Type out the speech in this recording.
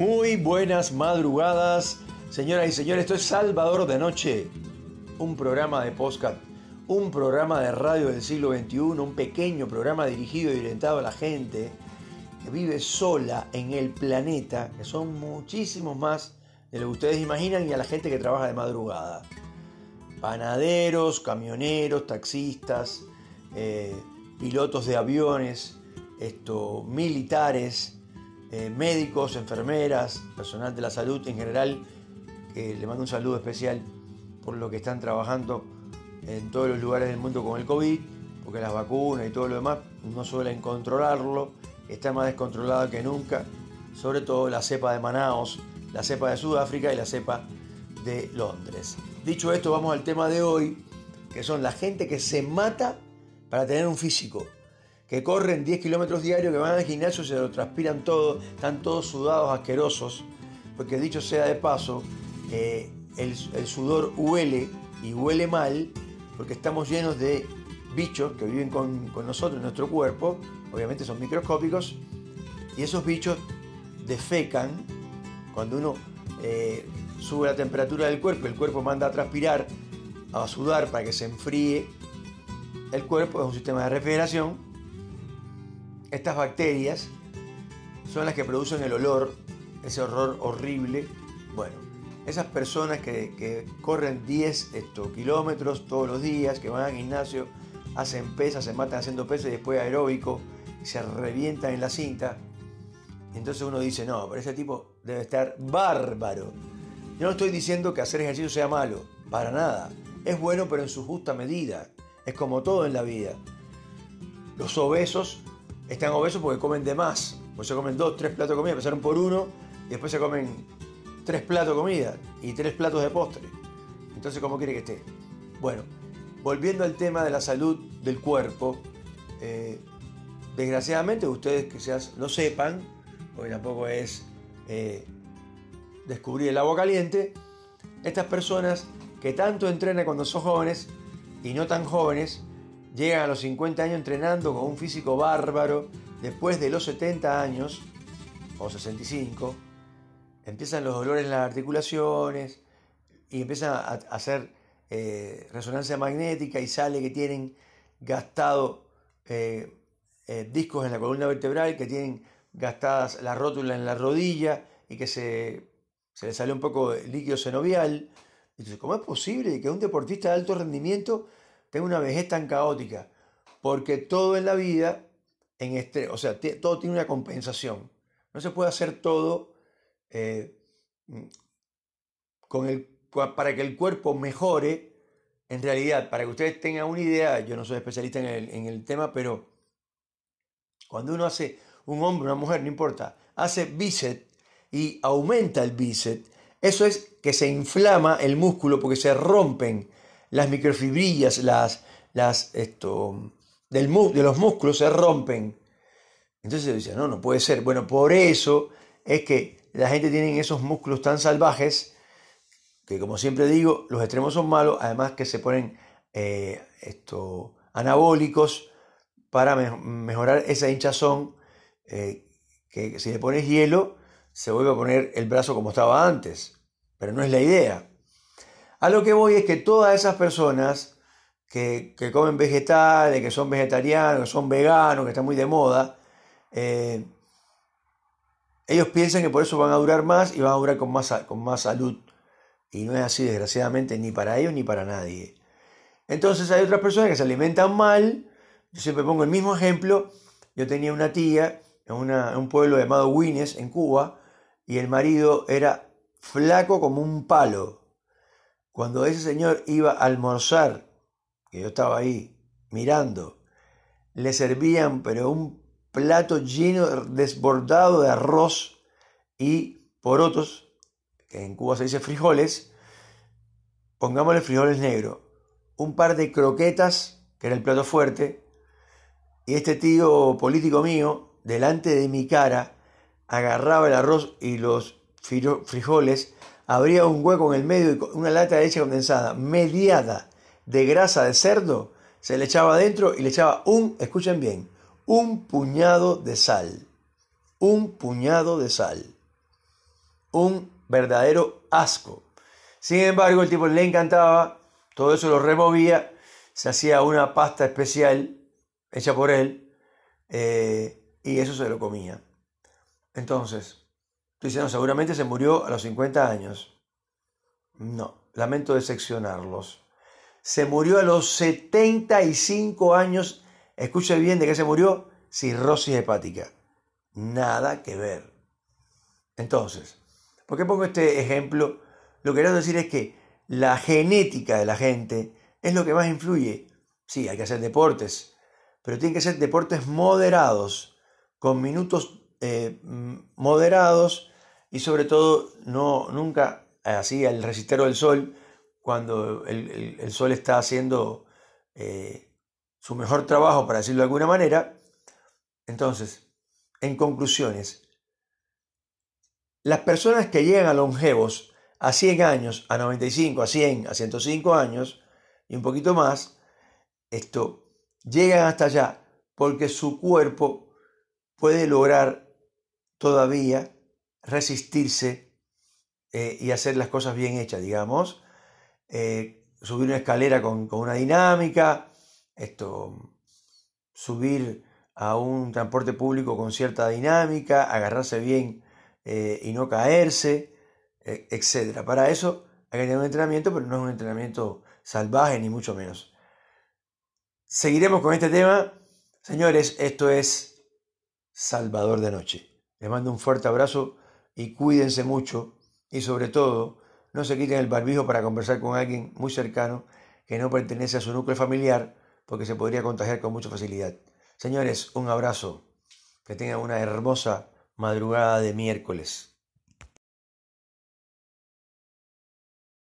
Muy buenas madrugadas, señoras y señores. Esto es Salvador de Noche, un programa de podcast, un programa de radio del siglo XXI, un pequeño programa dirigido y orientado a la gente que vive sola en el planeta, que son muchísimos más de lo que ustedes imaginan, y a la gente que trabaja de madrugada. Panaderos, camioneros, taxistas, eh, pilotos de aviones, esto, militares, eh, médicos, enfermeras, personal de la salud en general, que le mando un saludo especial por lo que están trabajando en todos los lugares del mundo con el COVID, porque las vacunas y todo lo demás no suelen controlarlo, está más descontrolada que nunca, sobre todo la cepa de Manaos, la cepa de Sudáfrica y la cepa de Londres. Dicho esto, vamos al tema de hoy, que son la gente que se mata para tener un físico que corren 10 kilómetros diarios, que van al gimnasio, se lo transpiran todo, están todos sudados, asquerosos, porque dicho sea de paso, eh, el, sudor huele y huele mal, porque estamos llenos de bichos que viven con, nosotros en nuestro cuerpo, obviamente son microscópicos, y esos bichos defecan cuando uno eh, sube la temperatura del cuerpo, el cuerpo manda a transpirar, a sudar para que se enfríe el cuerpo, es un sistema de refrigeración, estas bacterias son las que producen el olor, ese horror horrible. Bueno, esas personas que, corren 10 kilómetros todos los días, que van al gimnasio, hacen pesas, se matan haciendo pesas y después aeróbico, se revientan en la cinta. Entonces uno dice, no, pero ese tipo debe estar bárbaro. Yo no estoy diciendo que hacer ejercicio sea malo, para nada. Es bueno, pero en su justa medida. Es como todo en la vida. Los obesos están obesos porque comen de más. Pues se comen dos, tres platos de comida, empezaron por uno y después se comen tres platos de comida y tres platos de postre. Entonces, ¿cómo quiere que esté? Bueno, volviendo al tema de la salud del cuerpo, eh, desgraciadamente ustedes seas, lo sepan, porque tampoco es eh, descubrir el agua caliente, estas personas que tanto entrenan cuando son jóvenes y no tan jóvenes, Llegan a los 50 años entrenando con un físico bárbaro. Después de los 70 años, o 65, empiezan los dolores en las articulaciones y empiezan a hacer eh, resonancia magnética y sale que tienen gastado eh, eh, discos en la columna vertebral, que tienen gastadas la rótula en la rodilla y que se, se le sale un poco de líquido senovial. Entonces, ¿cómo es posible que un deportista de alto rendimiento tengo una vejez tan caótica, porque todo en la vida, en este, o sea, todo tiene una compensación. No se puede hacer todo eh, con el, para que el cuerpo mejore. En realidad, para que ustedes tengan una idea, yo no soy especialista en el, en el tema, pero cuando uno hace un hombre, una mujer, no importa, hace bíceps y aumenta el bíceps, eso es que se inflama el músculo porque se rompen las microfibrillas, las, las, esto, del, de los músculos se rompen. Entonces dice, no, no puede ser. Bueno, por eso es que la gente tiene esos músculos tan salvajes, que como siempre digo, los extremos son malos, además que se ponen eh, esto, anabólicos para mejorar esa hinchazón, eh, que si le pones hielo, se vuelve a poner el brazo como estaba antes, pero no es la idea. A lo que voy es que todas esas personas que, comen vegetales, que son vegetarianos, que son veganos, que están muy de moda, eh, ellos piensan que por eso van a durar más y van a durar con más, con más salud. Y no es así, desgraciadamente, ni para ellos ni para nadie. Entonces hay otras personas que se alimentan mal. Yo siempre pongo el mismo ejemplo. Yo tenía una tía en, en un pueblo llamado Wines, en Cuba, y el marido era flaco como un palo cuando ese señor iba a almorzar, que yo estaba ahí mirando, le servían pero un plato lleno, desbordado de arroz y porotos, que en Cuba se dice frijoles, pongámosle frijoles negros, un par de croquetas, que era el plato fuerte, y este tío político mío, delante de mi cara, agarraba el arroz y los frijoles, habría un hueco en el medio y una lata de leche condensada mediada de grasa de cerdo, se le echaba adentro y le echaba un, escuchen bien, un puñado de sal. Un puñado de sal. un verdadero asco. Sin embargo, el tipo le encantaba, todo eso lo removía, se hacía una pasta especial hecha por él eh, y eso se lo comía. Entonces, estoy diciendo, seguramente se murió a los 50 años. No, lamento decepcionarlos. Se murió a los 75 años. Escuche bien de qué se murió. Cirrosis hepática. Nada que ver. Entonces, ¿por qué pongo este ejemplo? Lo que quiero decir es que la genética de la gente es lo que más influye. Sí, hay que hacer deportes, pero tienen que ser deportes moderados, con minutos eh, moderados y sobre todo no nunca así al resistero del sol cuando el, sol está haciendo eh, su mejor trabajo, para decirlo de alguna manera. Entonces, en conclusiones, las personas que llegan a longevos a 100 años, a 95, a 100, a 105 años y un poquito más, esto llegan hasta allá porque su cuerpo puede lograr todavía resistirse eh, y hacer las cosas bien hechas, digamos. Eh, subir una escalera con, una dinámica, esto, subir a un transporte público con cierta dinámica, agarrarse bien eh, y no caerse, etc. Para eso hay que tener un entrenamiento, pero no es un entrenamiento salvaje ni mucho menos. Seguiremos con este tema. Señores, esto es Salvador de Noche. Les mando un fuerte abrazo y cuídense mucho y sobre todo, no se quiten el barbijo para conversar con alguien muy cercano que no pertenece a su núcleo familiar porque se podría contagiar con mucha facilidad. Señores, un abrazo. Que tengan una hermosa madrugada de miércoles.